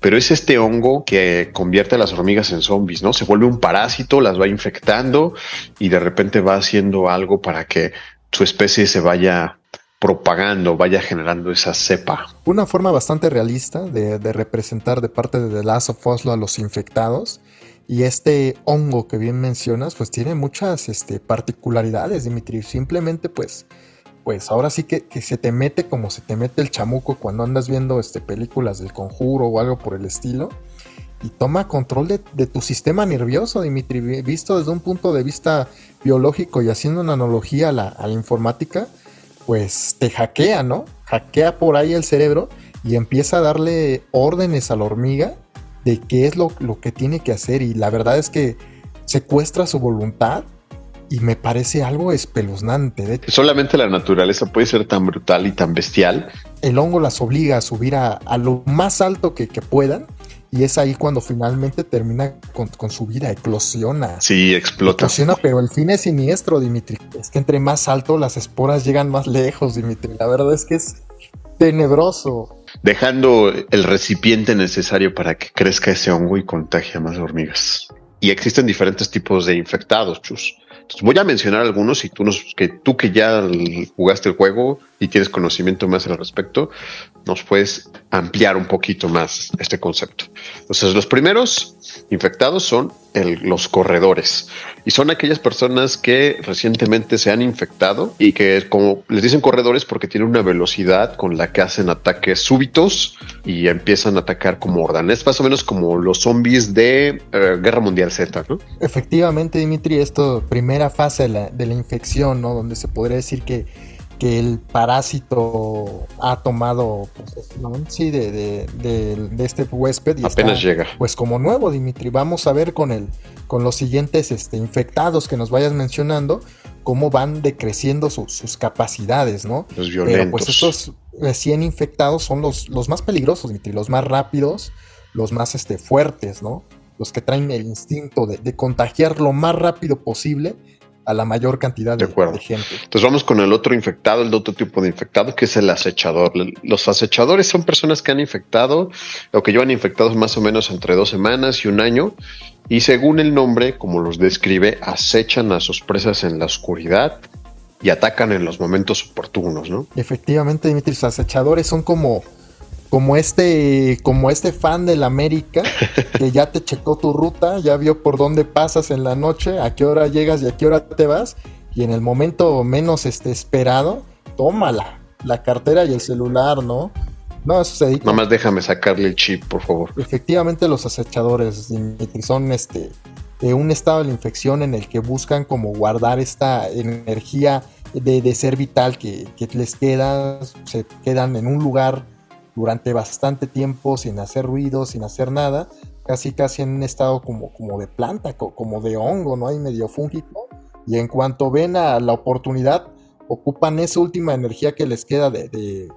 pero es este hongo que convierte a las hormigas en zombies, ¿no? Se vuelve un parásito, las va infectando y de repente va haciendo algo para que su especie se vaya propagando, vaya generando esa cepa. Una forma bastante realista de, de representar de parte de The Last of Us a los infectados. Y este hongo que bien mencionas, pues tiene muchas este, particularidades, Dimitri. Simplemente, pues, pues ahora sí que, se te mete como se te mete el chamuco cuando andas viendo este, películas del conjuro o algo por el estilo. Y toma control de, tu sistema nervioso, Dimitri. Vi- Visto desde un punto de vista biológico y haciendo una analogía a la, a la informática, pues te hackea, ¿no? Hackea por ahí el cerebro y empieza a darle órdenes a la hormiga de qué es lo, lo que tiene que hacer. Y la verdad es que secuestra su voluntad y me parece algo espeluznante. De hecho, Solamente la naturaleza puede ser tan brutal y tan bestial. el hongo las obliga a subir a, a lo más alto que, que puedan. Y es ahí cuando finalmente termina con, con su vida, eclosiona. Sí, explota. Eclosiona, pero el fin es siniestro, Dimitri. Es que entre más alto las esporas llegan más lejos, Dimitri. La verdad es que es tenebroso. Dejando el recipiente necesario para que crezca ese hongo y contagie a más hormigas. Y existen diferentes tipos de infectados, chus. Voy a mencionar algunos y tú, nos, que, tú que ya jugaste el juego y tienes conocimiento más al respecto, nos puedes ampliar un poquito más este concepto. Entonces los primeros infectados son los corredores y son aquellas personas que recientemente se han infectado y que como les dicen corredores porque tienen una velocidad con la que hacen ataques súbitos y empiezan a atacar como hordan. Es más o menos como los zombies de eh, Guerra Mundial Z, ¿no? Efectivamente, Dimitri, esto primera fase de la, de la infección, ¿no? Donde se podría decir que, que el parásito ha tomado posesión, sí, de, de, de- de este huésped y Apenas está, llega. pues como nuevo, Dimitri. Vamos a ver con el, con los siguientes este, infectados que nos vayas mencionando, cómo van decreciendo su- sus capacidades, ¿no? Los Pero violentos. pues estos recién infectados son los, los más peligrosos, Dimitri, los más rápidos, los más este, fuertes, ¿no? Los que traen el instinto de, de contagiar lo más rápido posible a la mayor cantidad de, De acuerdo. de gente. Entonces vamos con el otro infectado, el otro tipo de infectado, que es el acechador. Los acechadores son personas que han infectado o que llevan infectados más o menos entre dos semanas y un año. Y según el nombre, como los describe, acechan a sus presas en la oscuridad y atacan en los momentos oportunos, ¿no? Efectivamente, Dimitri, los acechadores son como, como este, como este fan del América que ya te checó tu ruta, ya vio por dónde pasas en la noche, a qué hora llegas y a qué hora te vas, y en el momento menos este, esperado, tómala, la cartera y el celular, ¿no? No, eso se dedica Nada más déjame sacarle el chip, por favor. Efectivamente, los acechadores son este de un estado de la infección en el que buscan como guardar esta energía de, de ser vital que, que les queda, se quedan en un lugar durante bastante tiempo sin hacer ruido, sin hacer nada, casi casi en un estado como, como de planta, co- como de hongo, ¿no? Hay medio fúngico, y en cuanto ven a la oportunidad, ocupan esa última energía que les queda de, de,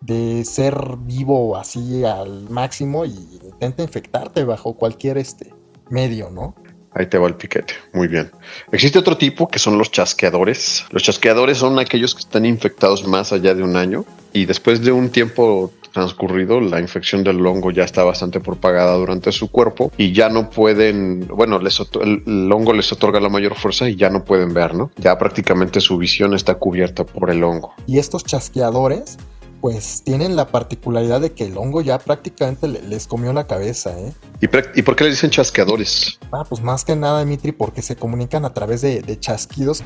de ser vivo así al máximo y intenta infectarte bajo cualquier este medio, ¿no? Ahí te va el piquete. Muy bien. Existe otro tipo que son los chasqueadores. Los chasqueadores son aquellos que están infectados más allá de un año y después de un tiempo transcurrido, la infección del hongo ya está bastante propagada durante su cuerpo y ya no pueden, bueno, les el, el hongo les otorga la mayor fuerza y ya no pueden ver, ¿no? Ya prácticamente su visión está cubierta por el hongo. Y estos chasqueadores, pues tienen la particularidad de que el hongo ya prácticamente le- les comió la cabeza, ¿eh? ¿Y, ¿Y por qué le dicen chasqueadores? Ah, pues más que nada, Dimitri, porque se comunican a través de, de chasquidos.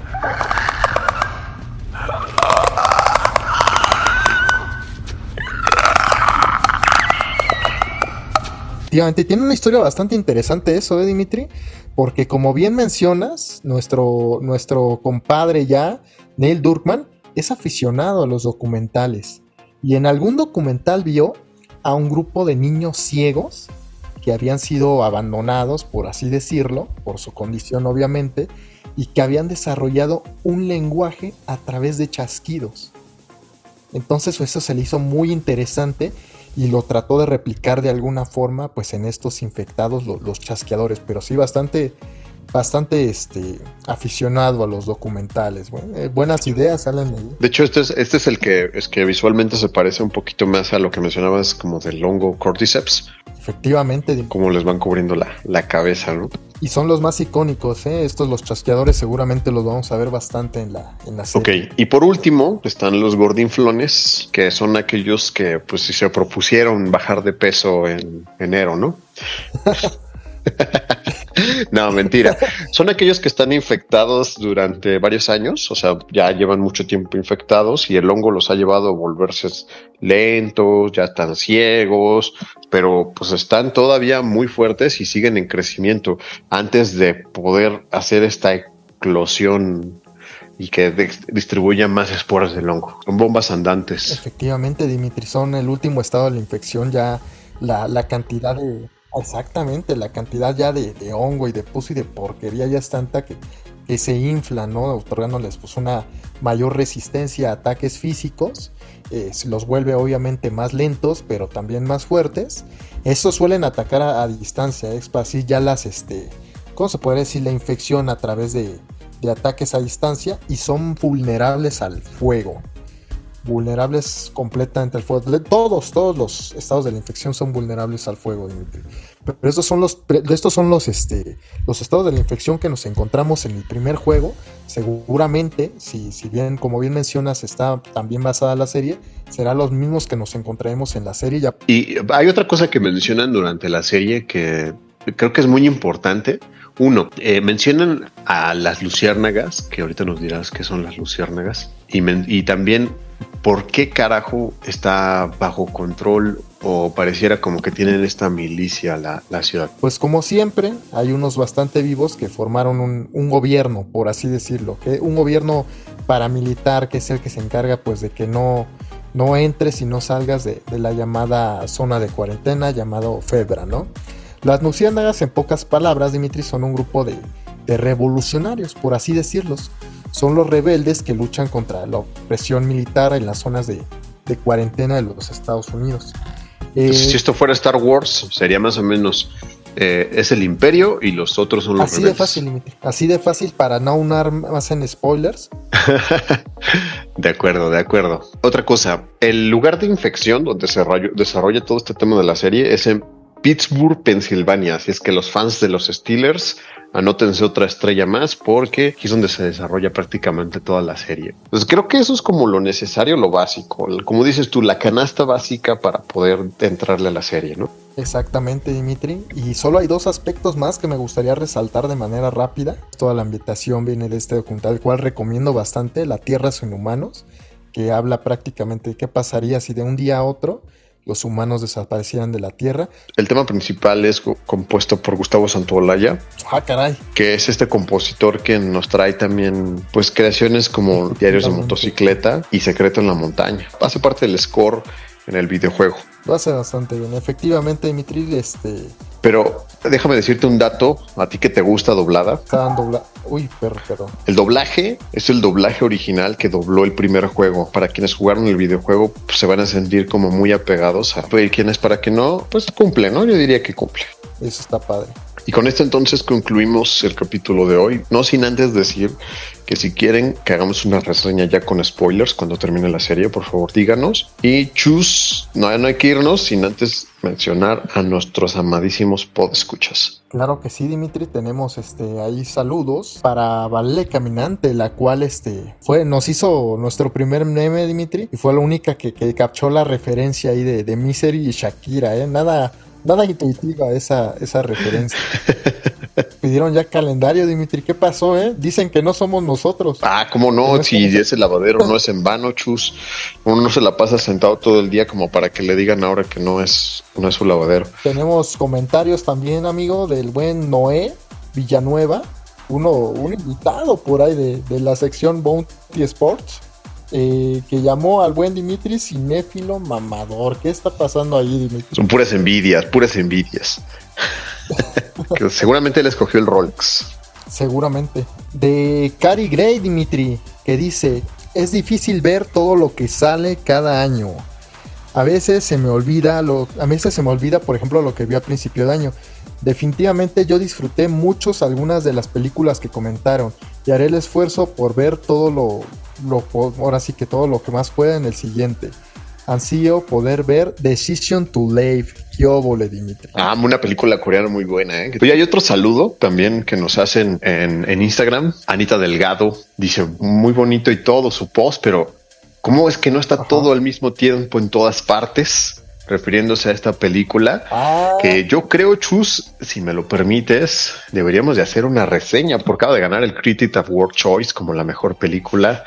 Efectivamente, tiene una historia bastante interesante eso, ¿eh, Dimitri? Porque como bien mencionas, nuestro, nuestro compadre ya, Neil Durkman, es aficionado a los documentales. Y en algún documental vio a un grupo de niños ciegos que habían sido abandonados, por así decirlo, por su condición obviamente, y que habían desarrollado un lenguaje a través de chasquidos. Entonces eso se le hizo muy interesante y lo trató de replicar de alguna forma pues en estos infectados lo- los chasqueadores, pero sí bastante bastante este aficionado a los documentales, bueno, eh, buenas ideas salen de ahí. De hecho, este es, este es el que es que visualmente se parece un poquito más a lo que mencionabas como del hongo cordyceps, Efectivamente, cómo les van cubriendo la, la cabeza, ¿no? y son los más icónicos, ¿eh? estos los chasqueadores seguramente los vamos a ver bastante en la en la Ok, serie. y por último están los gordinflones, que son aquellos que pues si se propusieron bajar de peso en enero, ¿no? no, mentira. Son aquellos que están infectados durante varios años, o sea, ya llevan mucho tiempo infectados y el hongo los ha llevado a volverse lentos, ya están ciegos, pero pues están todavía muy fuertes y siguen en crecimiento antes de poder hacer esta eclosión y que distribuya más esporas del hongo. Son bombas andantes. Efectivamente, Dimitri, son el último estado de la infección, ya la, la cantidad de... Exactamente, la cantidad ya de, de hongo y de pus y de porquería ya es tanta que, que se infla, ¿no? Otorgándoles pues una mayor resistencia a ataques físicos, eh, los vuelve obviamente más lentos, pero también más fuertes. Estos suelen atacar a, distancia, es así ya las, este, ¿cómo se podría decir? La infección a través de ataques a distancia y son vulnerables al fuego vulnerables completamente al fuego. Todos, todos los estados de la infección son vulnerables al fuego, Dimitri. Pero estos son los, estos son los, este, los estados de la infección que nos encontramos en el primer juego. Seguramente, si, si bien, como bien mencionas, está también basada la serie, serán los mismos que nos encontraremos en la serie. Y hay otra cosa que mencionan durante la serie que creo que es muy importante. Uno, eh, mencionan a las luciérnagas, que ahorita nos dirás qué son las luciérnagas, y también por qué carajo está bajo control o pareciera como que tienen esta milicia la, la ciudad. Pues como siempre, hay unos bastante vivos que formaron un, gobierno, por así decirlo, que un gobierno paramilitar que es el que se encarga pues de que no, no entres y no salgas de, de la llamada zona de cuarentena llamado Febra, ¿no? Las luciérnagas, en pocas palabras, Dimitri, son un grupo de, de revolucionarios, por así decirlos. Son los rebeldes que luchan contra la opresión militar en las zonas de, de cuarentena de los Estados Unidos. Eh, si esto fuera Star Wars, sería más o menos eh, es el Imperio y los otros son los Así de rebeldes. fácil, Dimitri. Así de fácil para no unar más en spoilers. de acuerdo, de acuerdo. Otra cosa, el lugar de infección donde se desarrolla todo este tema de la serie es en Pittsburgh, Pensilvania. Así es que los fans de los Steelers anótense otra estrella más porque aquí es donde se desarrolla prácticamente toda la serie. Entonces creo que eso es como lo necesario, lo básico. Como dices tú, la canasta básica para poder entrarle a la serie, ¿no? Exactamente, Dimitri. Y solo hay dos aspectos más que me gustaría resaltar de manera rápida. Toda la ambientación viene de este documental, el cual recomiendo bastante, La Tierra sin humanos, que habla prácticamente de qué pasaría si de un día a otro los humanos desaparecieran de la Tierra. El tema principal es co- compuesto por Gustavo Santaolalla, Ah, caray. que es este compositor que nos trae también pues creaciones como diarios de motocicleta y Secreto en la montaña. Hace parte del score en el videojuego. Lo hace bastante bien. Efectivamente, Dimitri, este, Pero déjame decirte un dato, a ti que te gusta doblada. está dando... bla- Uy, perro. El doblaje es el doblaje original que dobló el primer juego. Para quienes jugaron el videojuego pues, se van a sentir como muy apegados a y quienes para que no, pues cumple, ¿no? Yo diría que cumple. Eso está padre. Y con esto entonces concluimos el capítulo de hoy. No sin antes decir que si quieren que hagamos una reseña ya con spoilers cuando termine la serie, por favor díganos. Y chus, no, no hay que irnos sin antes mencionar a nuestros amadísimos podescuchas. Claro que sí, Dimitri, tenemos este ahí saludos para Vale Caminante, la cual este fue, nos hizo nuestro primer meme, Dimitri, y fue la única que, que captó la referencia ahí de, de Misery y Shakira, eh. Nada, nada intuitiva esa, esa referencia. Pidieron ya calendario, Dimitri. ¿Qué pasó, eh? Dicen que no somos nosotros. Ah, cómo no, si ese lavadero no es en vano, chus. Uno no se la pasa sentado todo el día como para que le digan ahora que no es, no es su lavadero. Tenemos comentarios también, amigo, del buen Noé Villanueva, uno, un invitado por ahí de, de la sección Bounty Sports, eh, que llamó al buen Dimitri cinéfilo mamador. ¿Qué está pasando ahí, Dimitri? Son puras envidias, puras envidias. que seguramente él escogió el Rolex. Seguramente. De Cari Gray, Dimitri, que dice, es difícil ver todo lo que sale cada año. A veces se me olvida, lo, a veces se me olvida, por ejemplo, lo que vi a principio de año. Definitivamente yo disfruté muchos algunas de las películas que comentaron y haré el esfuerzo por ver todo lo, lo ahora sí que todo lo que más pueda en el siguiente. Ansío poder ver Decision to Live. Qué óvole, Dimitri. Ah, una película coreana muy buena. ¿eh? Oye, hay otro saludo también que nos hacen en, en Instagram. Anita Delgado dice muy bonito y todo su post, pero ¿cómo es que no está Ajá. todo al mismo tiempo en todas partes? Refiriéndose a esta película. Ah, que yo creo, Chus, si me lo permites, deberíamos de hacer una reseña por cada de ganar el Critic Award Choice como la mejor película.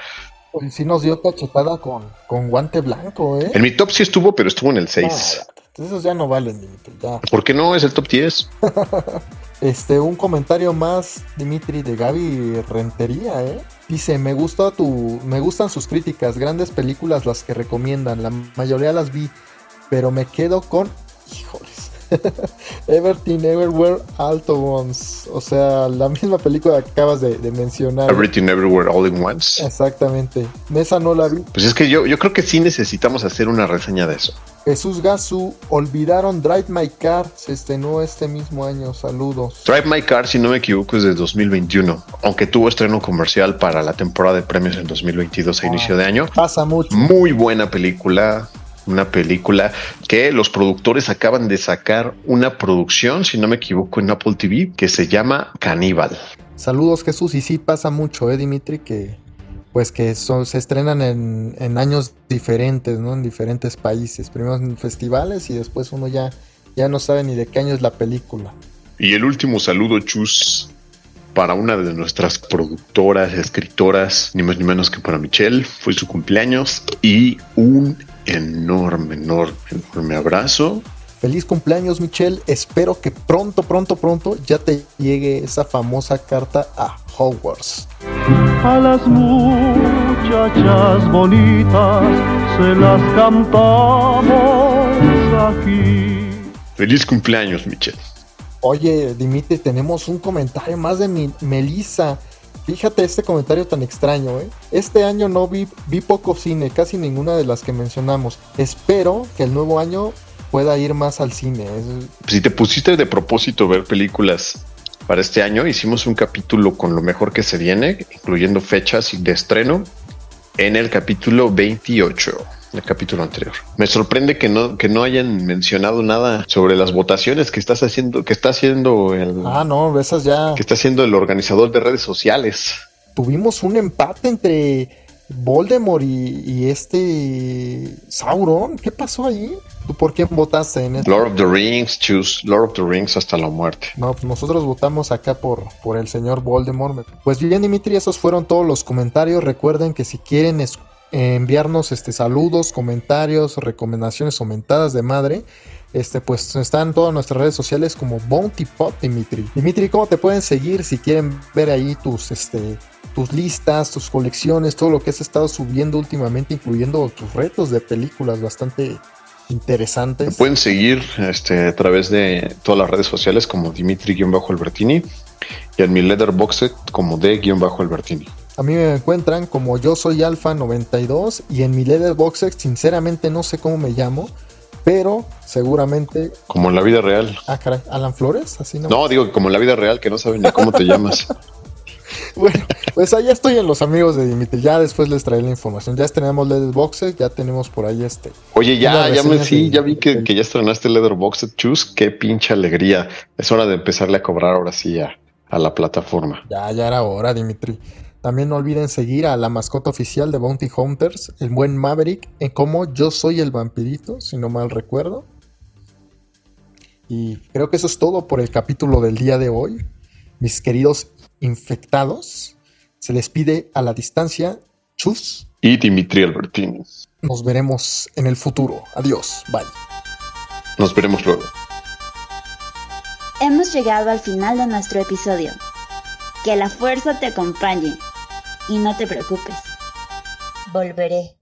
Pues sí nos dio cachetada con, con guante blanco, ¿eh? En mi top sí estuvo, pero estuvo en el 6. Ah, esos ya no valen, Dimitri. Ya. ¿Por qué no? Es el top 10. Este, un comentario más, Dimitri, de Gaby Rentería, ¿eh? Dice, me gusta tu, me gustan sus críticas, grandes películas las que recomiendan, la mayoría las vi, pero me quedo con, híjoles, Everything Everywhere Alto Ones, o sea, la misma película que acabas de, de mencionar. Everything Everywhere All in Once. Exactamente, esa no la vi. Pues es que yo, yo creo que sí necesitamos hacer una reseña de eso. Jesús Gasu, olvidaron Drive My Car, se estrenó este mismo año, saludos. Drive My Car, si no me equivoco, es de 2021, aunque tuvo estreno comercial para la temporada de premios en 2022 a inicio de año. Pasa mucho. Muy buena película, una película que los productores acaban de sacar una producción, si no me equivoco, en Apple TV que se llama Caníbal. Saludos Jesús, y sí pasa mucho, ¿eh, Dimitri? Que pues que son, se estrenan en, en años diferentes, ¿no? En diferentes países. Primero en festivales y después uno ya, ya no sabe ni de qué año es la película. Y el último saludo, Chus, para una de nuestras productoras, escritoras, ni más ni menos que para Michelle. Fue su cumpleaños y enorme, enorme, enorme abrazo. Feliz cumpleaños, Michelle. Espero que pronto, pronto, pronto ya te llegue esa famosa carta a Hogwarts. A las muchachas bonitas se las cantamos aquí. Feliz cumpleaños, Michelle. Oye, Dimitri, tenemos un comentario más de mi Melissa. Fíjate este comentario tan extraño, ¿eh? Este año no vi, vi poco cine, casi ninguna de las que mencionamos. Espero que el nuevo año pueda ir más al cine. Si te pusiste de propósito ver películas para este año, hicimos un capítulo con lo mejor que se viene, incluyendo fechas de estreno, en el capítulo 28, el capítulo anterior. Me sorprende que no, que no hayan mencionado nada sobre las votaciones que estás haciendo, que está haciendo el, Ah, no, esas ya. que está haciendo el organizador de redes sociales. Tuvimos un empate entre Voldemort y, y este Sauron. ¿Qué pasó ahí? ¿Tú por quién votaste en esto? Lord of the Rings, choose Lord of the Rings hasta la muerte. No, pues nosotros votamos acá por, por el señor Voldemort. Pues bien, Dimitri, esos fueron todos los comentarios. Recuerden que si quieren es- eh, enviarnos este saludos, comentarios, recomendaciones o mentadas de madre, este, pues están todas nuestras redes sociales como Bounty Pop, Dimitri. Dimitri, ¿cómo te pueden seguir si quieren ver ahí tus, este, tus listas, tus colecciones, todo lo que has estado subiendo últimamente, incluyendo tus retos de películas bastante Me interesantes? pueden seguir este, a través de todas las redes sociales como Dimitri-Albertini y en mi Letterboxd como D-Albertini. A mí me encuentran como yo soy Alfa 92 y en mi Letterboxd sinceramente no sé cómo me llamo, pero seguramente Como en la vida real. ah caray, Alan Flores, así no. No, digo como en la vida real que no saben ni cómo te llamas. Bueno, pues allá estoy en los amigos de Dimitri, ya después les traeré la información. Ya tenemos Letterboxd, ya tenemos por ahí este. Oye, ya, ya me sí, ya vi que, que ya estrenaste Letterboxd Choose. Qué pinche alegría. Es hora de empezarle a cobrar ahora sí a, a la plataforma. Ya, ya era hora, Dimitri. También no olviden seguir a la mascota oficial de Bounty Hunters, el buen Maverick, en como yo soy el vampirito, si no mal recuerdo. Y creo que eso es todo por el capítulo del día de hoy. Mis queridos infectados, se les pide a la distancia, chus. Y Dimitri Albertini. Nos veremos en el futuro. Adiós. Bye. Nos veremos luego. Hemos llegado al final de nuestro episodio. Que la fuerza te acompañe y no te preocupes. Volveré.